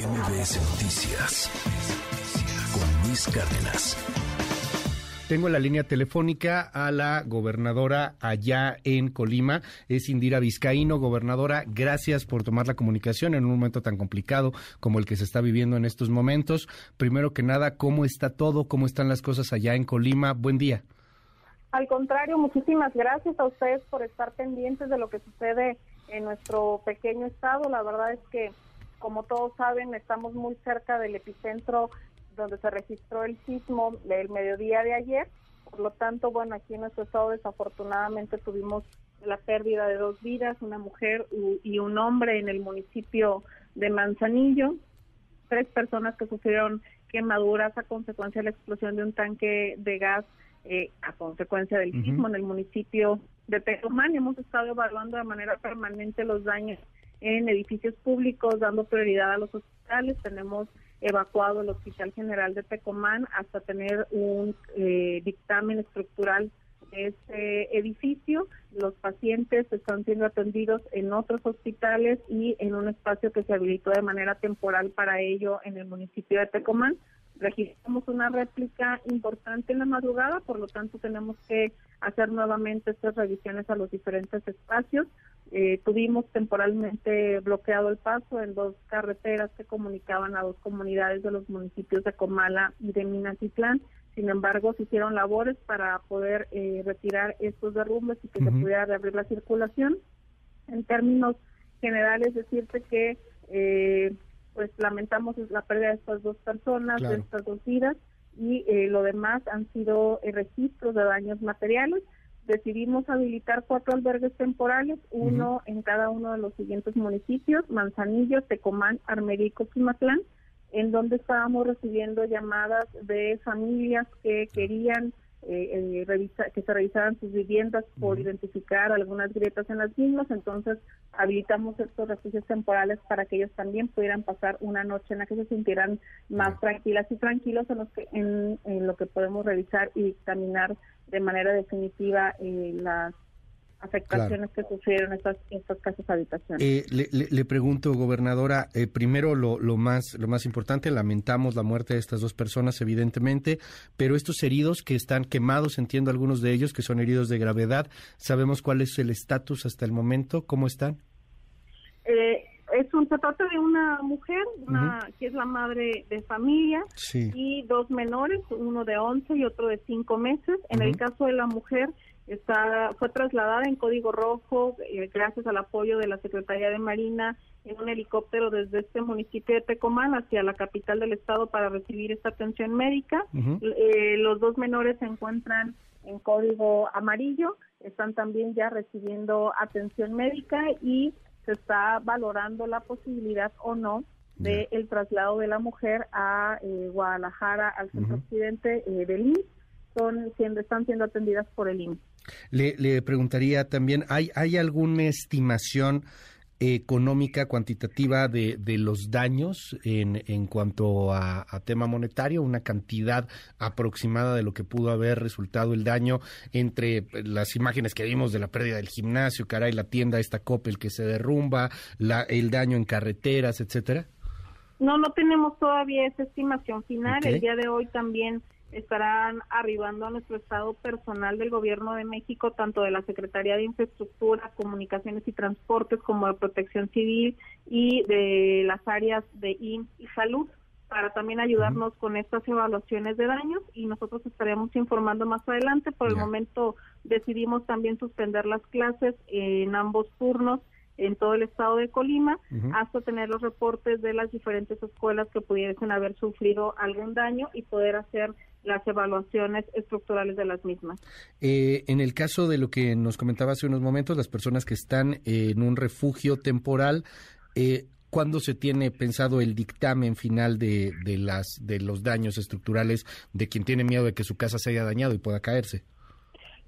MBS Noticias con Luis Cárdenas. Tengo la línea telefónica a la gobernadora allá en Colima, es Indira Vizcaíno. Gobernadora, gracias por tomar la comunicación en un momento tan complicado como el que se está viviendo en estos momentos. Primero que nada, ¿cómo está todo? ¿Cómo están las cosas allá en Colima? Buen día. Al contrario, muchísimas gracias a ustedes por estar pendientes de lo que sucede en nuestro pequeño estado. La verdad es que, como todos saben, estamos muy cerca del epicentro donde se registró el sismo del mediodía de ayer. Por lo tanto, bueno, aquí en nuestro estado desafortunadamente tuvimos la pérdida de dos vidas, una mujer y un hombre en el municipio de Manzanillo, tres personas que sufrieron quemaduras a consecuencia de la explosión de un tanque de gas eh, a consecuencia del sismo en el municipio de Tecomán. Hemos estado evaluando de manera permanente los daños en edificios públicos, dando prioridad a los hospitales. Tenemos evacuado el Hospital General de Tecomán hasta tener un eh, dictamen estructural de este edificio. Los pacientes están siendo atendidos en otros hospitales y en un espacio que se habilitó de manera temporal para ello en el municipio de Tecomán registramos una réplica importante en la madrugada, por lo tanto tenemos que hacer nuevamente estas revisiones a los diferentes espacios. Eh, tuvimos temporalmente bloqueado el paso en dos carreteras que comunicaban a dos comunidades de los municipios de Comala y de Minatitlán. Sin embargo, se hicieron labores para poder eh, retirar estos derrumbes y que se pudiera reabrir la circulación. En términos generales, decirte que eh, pues lamentamos la pérdida de estas dos personas, de estas dos vidas, y eh, lo demás han sido eh, registros de daños materiales. Decidimos habilitar cuatro albergues temporales, uno en cada uno de los siguientes municipios, Manzanillo, Tecomán, Armerico, Cimatlán, en donde estábamos recibiendo llamadas de familias que querían eh, eh que se revisaran sus viviendas por identificar algunas grietas en las mismas, entonces habilitamos estos refugios temporales para que ellos también pudieran pasar una noche en la que se sintieran más tranquilas y tranquilos en, los que, en, lo que podemos revisar y examinar de manera definitiva eh, las afectaciones que sufrieron estas, estas casas habitaciones. Eh, le, pregunto, gobernadora, eh, primero lo, lo, más, lo más importante, lamentamos la muerte de estas dos personas, evidentemente, pero estos heridos que están quemados, entiendo algunos de ellos que son heridos de gravedad, ¿sabemos cuál es el estatus hasta el momento? ¿Cómo están? Eh, es un, se trata de una mujer, una, que es la madre de familia, y dos menores, uno de 11 y otro de 5 meses. En el caso de la mujer, está fue trasladada en código rojo eh, gracias al apoyo de la Secretaría de Marina en un helicóptero desde este municipio de Tecomán hacia la capital del estado para recibir esta atención médica. Eh, los dos menores se encuentran en código amarillo, están también ya recibiendo atención médica y se está valorando la posibilidad o no de el traslado de la mujer a eh, Guadalajara, al centro occidente del IMSS, son siendo, están siendo atendidas por el IMSS. Le, preguntaría también, ¿hay, ¿hay alguna estimación económica cuantitativa de, de los daños en, en cuanto a, tema monetario, una cantidad aproximada de lo que pudo haber resultado el daño entre las imágenes que vimos de la pérdida del gimnasio, caray, la tienda esta Coppel que se derrumba, la, el daño en carreteras, etcétera? No, no tenemos todavía esa estimación final. El día de hoy también estarán arribando a nuestro estado personal del Gobierno de México, tanto de la Secretaría de Infraestructura, Comunicaciones y Transportes, como de Protección Civil y de las áreas de IN y Salud, para también ayudarnos con estas evaluaciones de daños y nosotros estaremos informando más adelante. Por el momento decidimos también suspender las clases en ambos turnos en todo el estado de Colima hasta tener los reportes de las diferentes escuelas que pudiesen haber sufrido algún daño y poder hacer las evaluaciones estructurales de las mismas. Eh, en el caso de lo que nos comentaba hace unos momentos, las personas que están en un refugio temporal, eh, ¿cuándo se tiene pensado el dictamen final de, de, las, de los daños estructurales de quien tiene miedo de que su casa se haya dañado y pueda caerse?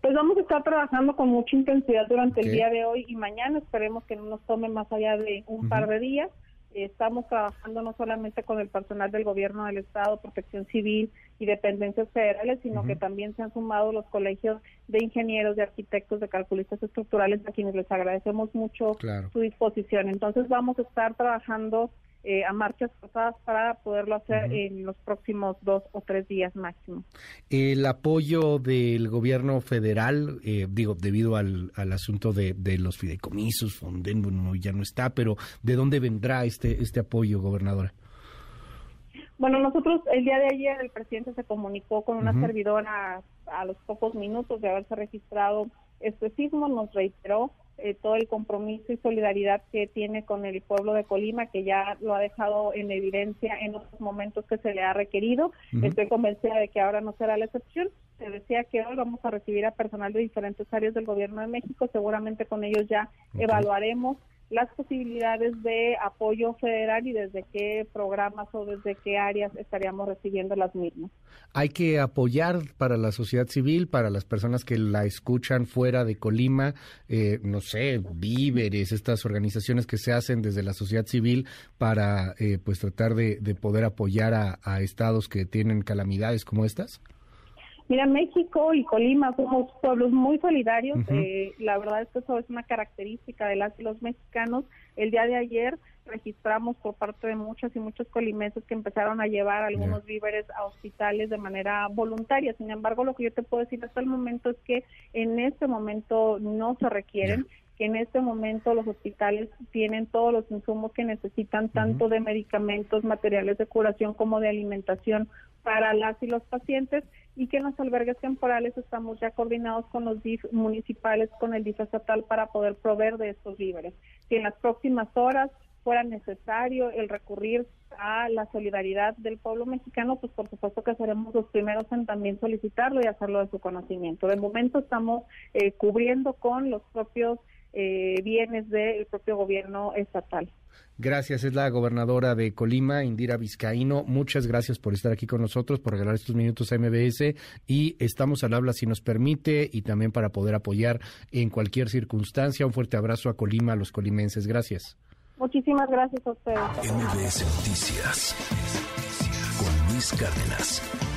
Pues vamos a estar trabajando con mucha intensidad durante el día de hoy y mañana. Esperemos que no nos tome más allá de un par de días. Estamos trabajando no solamente con el personal del gobierno del Estado, Protección Civil y dependencias federales, sino que también se han sumado los colegios de ingenieros, de arquitectos, de calculistas estructurales, a quienes les agradecemos mucho su disposición. Entonces vamos a estar trabajando eh, a marchas forzadas para poderlo hacer en los próximos dos o tres días máximo. El apoyo del gobierno federal, eh, digo, debido al, al asunto de, de, los fideicomisos, Fonden, bueno, ya no está, pero ¿de dónde vendrá este, este apoyo, gobernadora? Bueno, nosotros el día de ayer el presidente se comunicó con una servidora a, los pocos minutos de haberse registrado este sismo, nos reiteró eh, todo el compromiso y solidaridad que tiene con el pueblo de Colima, que ya lo ha dejado en evidencia en otros momentos que se le ha requerido. Estoy convencida de que ahora no será la excepción. Se decía que hoy vamos a recibir a personal de diferentes áreas del gobierno de México. Seguramente con ellos ya evaluaremos las posibilidades de apoyo federal y desde qué programas o desde qué áreas estaríamos recibiendo las mismas. Hay que apoyar para la sociedad civil, para las personas que la escuchan fuera de Colima, eh, no sé, víveres, estas organizaciones que se hacen desde la sociedad civil para eh, pues tratar de, poder apoyar a estados que tienen calamidades como estas. Mira, México y Colima somos pueblos muy solidarios. eh, la verdad es que eso es una característica de las y los mexicanos. El día de ayer registramos por parte de muchos y muchos colimenses que empezaron a llevar algunos víveres a hospitales de manera voluntaria. Sin embargo, lo que yo te puedo decir hasta el momento es que en este momento no se requieren que en este momento los hospitales tienen todos los insumos que necesitan, tanto de medicamentos, materiales de curación como de alimentación para las y los pacientes y que en los albergues temporales estamos ya coordinados con los DIF municipales, con el DIF estatal para poder proveer de estos víveres. Si en las próximas horas fuera necesario el recurrir a la solidaridad del pueblo mexicano, pues por supuesto que seremos los primeros en también solicitarlo y hacerlo de su conocimiento. De momento estamos eh, cubriendo con los propios eh, bienes del propio gobierno estatal. Gracias, es la gobernadora de Colima, Indira Vizcaíno. Muchas gracias por estar aquí con nosotros, por regalar estos minutos a MBS y estamos al habla si nos permite y también para poder apoyar en cualquier circunstancia. Un fuerte abrazo a Colima, a los colimenses. Gracias. Muchísimas gracias a ustedes. MBS Noticias con Luis Cárdenas.